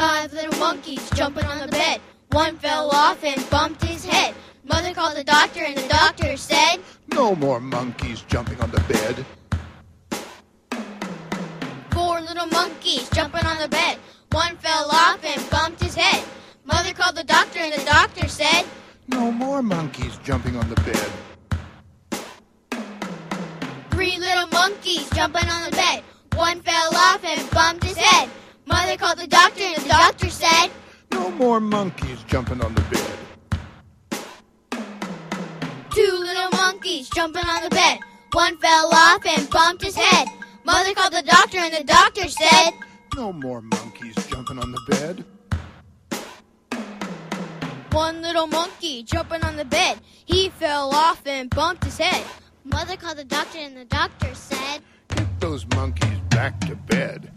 Five little monkeys jumping on the bed. One fell off and bumped his head. Mother called the doctor, and the doctor said, No more monkeys jumping on the bed. Four little monkeys jumping on the bed. One fell off and bumped his head. Mother called the doctor, and the doctor said, No more monkeys jumping on the bed. Three little monkeys jumping on the bed. One fell off and bumped his head. Mother called the doctor, more monkeys jumping on the bed. Two little monkeys jumping on the bed. One fell off and bumped his head. Mother called the doctor, and the doctor said, No more monkeys jumping on the bed. One little monkey jumping on the bed. He fell off and bumped his head. Mother called the doctor, and the doctor said, Get those monkeys back to bed.